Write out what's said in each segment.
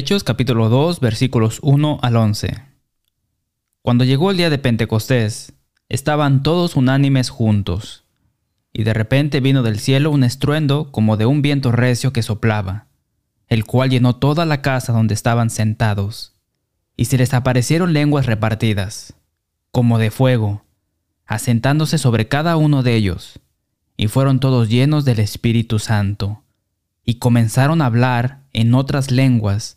Hechos capítulo 2 versículos 1 al 11. Cuando llegó el día de Pentecostés, estaban todos unánimes juntos, y de repente vino del cielo un estruendo como de un viento recio que soplaba, el cual llenó toda la casa donde estaban sentados, y se les aparecieron lenguas repartidas, como de fuego, asentándose sobre cada uno de ellos, y fueron todos llenos del Espíritu Santo, y comenzaron a hablar en otras lenguas,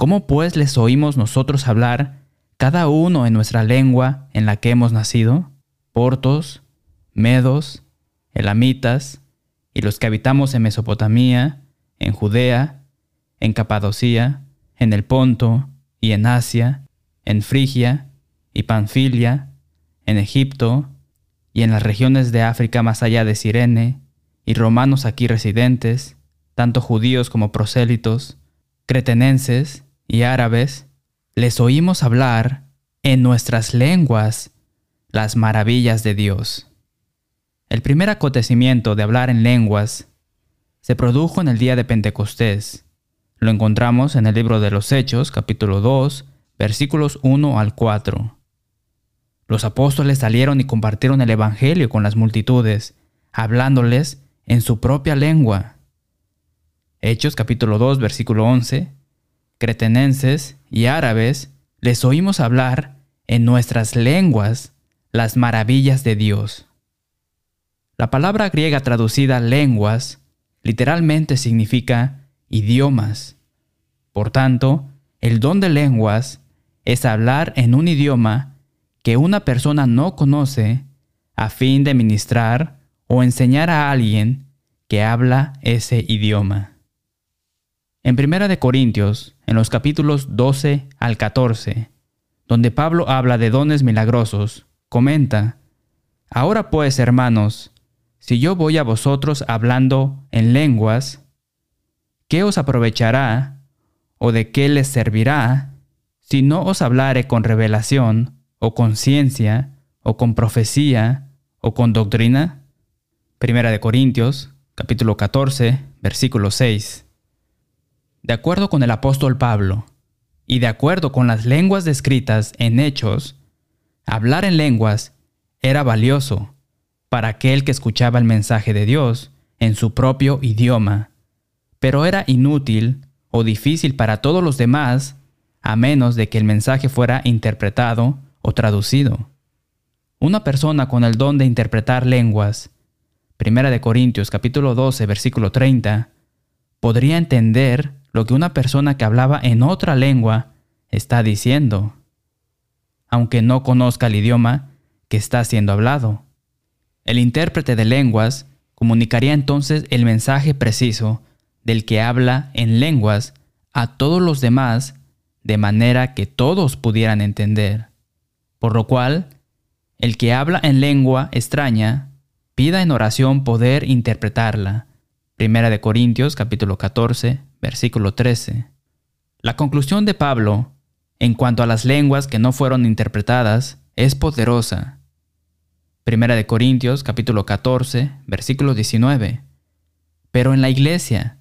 ¿Cómo pues les oímos nosotros hablar, cada uno en nuestra lengua en la que hemos nacido? Portos, medos, elamitas, y los que habitamos en Mesopotamia, en Judea, en Capadocia, en el Ponto y en Asia, en Frigia y Panfilia, en Egipto y en las regiones de África más allá de Sirene, y romanos aquí residentes, tanto judíos como prosélitos, cretenenses, y árabes, les oímos hablar en nuestras lenguas las maravillas de Dios. El primer acontecimiento de hablar en lenguas se produjo en el día de Pentecostés. Lo encontramos en el libro de los Hechos, capítulo 2, versículos 1 al 4. Los apóstoles salieron y compartieron el Evangelio con las multitudes, hablándoles en su propia lengua. Hechos capítulo 2, versículo 11 cretenenses y árabes, les oímos hablar en nuestras lenguas las maravillas de Dios. La palabra griega traducida lenguas literalmente significa idiomas. Por tanto, el don de lenguas es hablar en un idioma que una persona no conoce a fin de ministrar o enseñar a alguien que habla ese idioma. En Primera de Corintios, en los capítulos 12 al 14, donde Pablo habla de dones milagrosos, comenta, Ahora pues, hermanos, si yo voy a vosotros hablando en lenguas, ¿qué os aprovechará o de qué les servirá si no os hablare con revelación o con ciencia o con profecía o con doctrina? Primera de Corintios, capítulo 14, versículo 6. De acuerdo con el apóstol Pablo, y de acuerdo con las lenguas descritas en Hechos, hablar en lenguas era valioso para aquel que escuchaba el mensaje de Dios en su propio idioma, pero era inútil o difícil para todos los demás a menos de que el mensaje fuera interpretado o traducido. Una persona con el don de interpretar lenguas, 1 de Corintios capítulo 12 versículo 30, podría entender lo que una persona que hablaba en otra lengua está diciendo, aunque no conozca el idioma que está siendo hablado. El intérprete de lenguas comunicaría entonces el mensaje preciso del que habla en lenguas a todos los demás de manera que todos pudieran entender. Por lo cual, el que habla en lengua extraña, pida en oración poder interpretarla. Primera de Corintios capítulo 14, versículo 13. La conclusión de Pablo, en cuanto a las lenguas que no fueron interpretadas, es poderosa. Primera de Corintios, capítulo 14, versículo 19. Pero en la iglesia,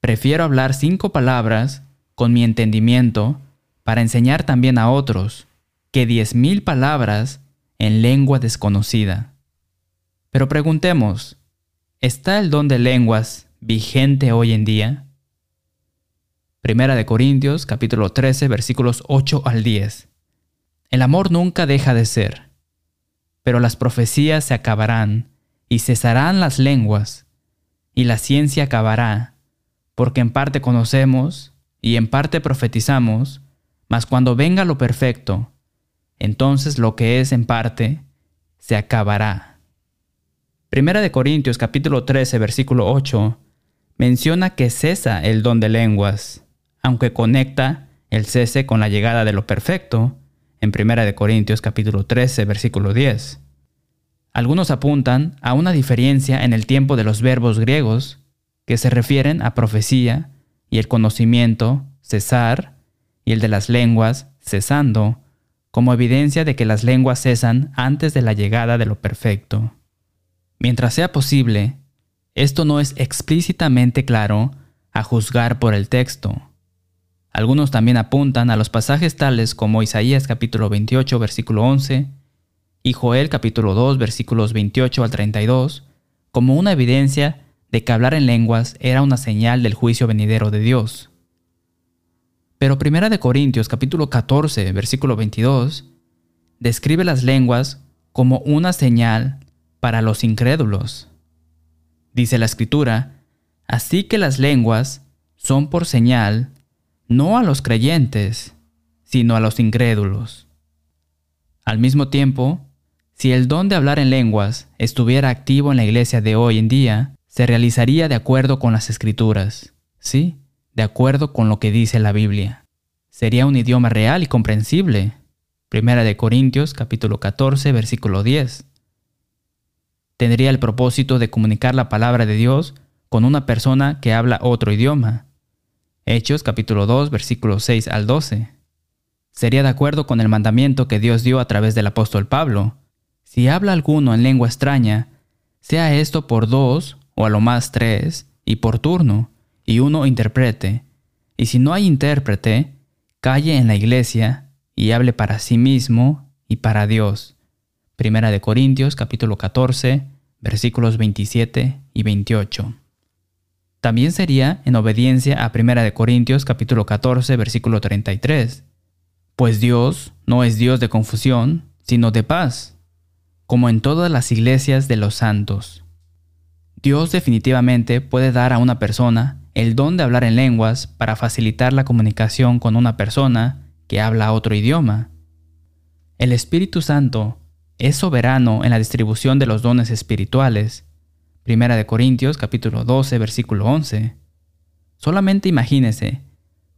prefiero hablar cinco palabras con mi entendimiento para enseñar también a otros que diez mil palabras en lengua desconocida. Pero preguntemos, ¿está el don de lenguas vigente hoy en día? Primera de Corintios, capítulo 13, versículos 8 al 10. El amor nunca deja de ser, pero las profecías se acabarán, y cesarán las lenguas, y la ciencia acabará, porque en parte conocemos, y en parte profetizamos, mas cuando venga lo perfecto, entonces lo que es en parte, se acabará. Primera de Corintios capítulo 13 versículo 8 menciona que cesa el don de lenguas aunque conecta el cese con la llegada de lo perfecto, en 1 Corintios capítulo 13, versículo 10. Algunos apuntan a una diferencia en el tiempo de los verbos griegos que se refieren a profecía y el conocimiento, cesar, y el de las lenguas, cesando, como evidencia de que las lenguas cesan antes de la llegada de lo perfecto. Mientras sea posible, esto no es explícitamente claro a juzgar por el texto. Algunos también apuntan a los pasajes tales como Isaías capítulo 28 versículo 11 y Joel capítulo 2 versículos 28 al 32 como una evidencia de que hablar en lenguas era una señal del juicio venidero de Dios. Pero Primera de Corintios capítulo 14 versículo 22 describe las lenguas como una señal para los incrédulos. Dice la escritura, así que las lenguas son por señal no a los creyentes, sino a los incrédulos. Al mismo tiempo, si el don de hablar en lenguas estuviera activo en la iglesia de hoy en día, se realizaría de acuerdo con las escrituras, ¿sí? De acuerdo con lo que dice la Biblia. Sería un idioma real y comprensible. Primera de Corintios capítulo 14 versículo 10. Tendría el propósito de comunicar la palabra de Dios con una persona que habla otro idioma, Hechos capítulo 2 versículos 6 al 12. Sería de acuerdo con el mandamiento que Dios dio a través del apóstol Pablo. Si habla alguno en lengua extraña, sea esto por dos o a lo más tres, y por turno, y uno interprete. Y si no hay intérprete, calle en la iglesia y hable para sí mismo y para Dios. Primera de Corintios capítulo 14 versículos 27 y 28. También sería en obediencia a 1 Corintios capítulo 14 versículo 33. Pues Dios no es Dios de confusión, sino de paz, como en todas las iglesias de los santos. Dios definitivamente puede dar a una persona el don de hablar en lenguas para facilitar la comunicación con una persona que habla otro idioma. El Espíritu Santo es soberano en la distribución de los dones espirituales Primera de Corintios capítulo 12 versículo 11. Solamente imagínese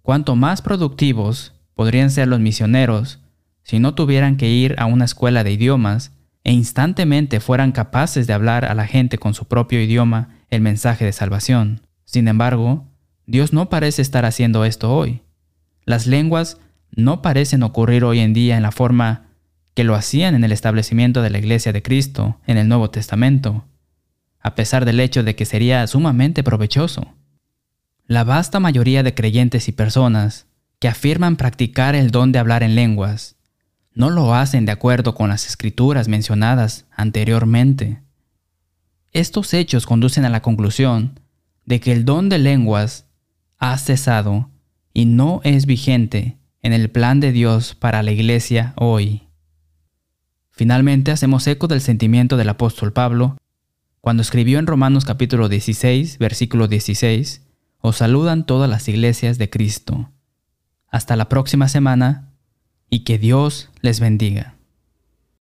cuánto más productivos podrían ser los misioneros si no tuvieran que ir a una escuela de idiomas e instantemente fueran capaces de hablar a la gente con su propio idioma el mensaje de salvación. Sin embargo, Dios no parece estar haciendo esto hoy. Las lenguas no parecen ocurrir hoy en día en la forma que lo hacían en el establecimiento de la Iglesia de Cristo en el Nuevo Testamento a pesar del hecho de que sería sumamente provechoso. La vasta mayoría de creyentes y personas que afirman practicar el don de hablar en lenguas no lo hacen de acuerdo con las escrituras mencionadas anteriormente. Estos hechos conducen a la conclusión de que el don de lenguas ha cesado y no es vigente en el plan de Dios para la iglesia hoy. Finalmente hacemos eco del sentimiento del apóstol Pablo cuando escribió en Romanos capítulo 16, versículo 16, os saludan todas las iglesias de Cristo. Hasta la próxima semana y que Dios les bendiga.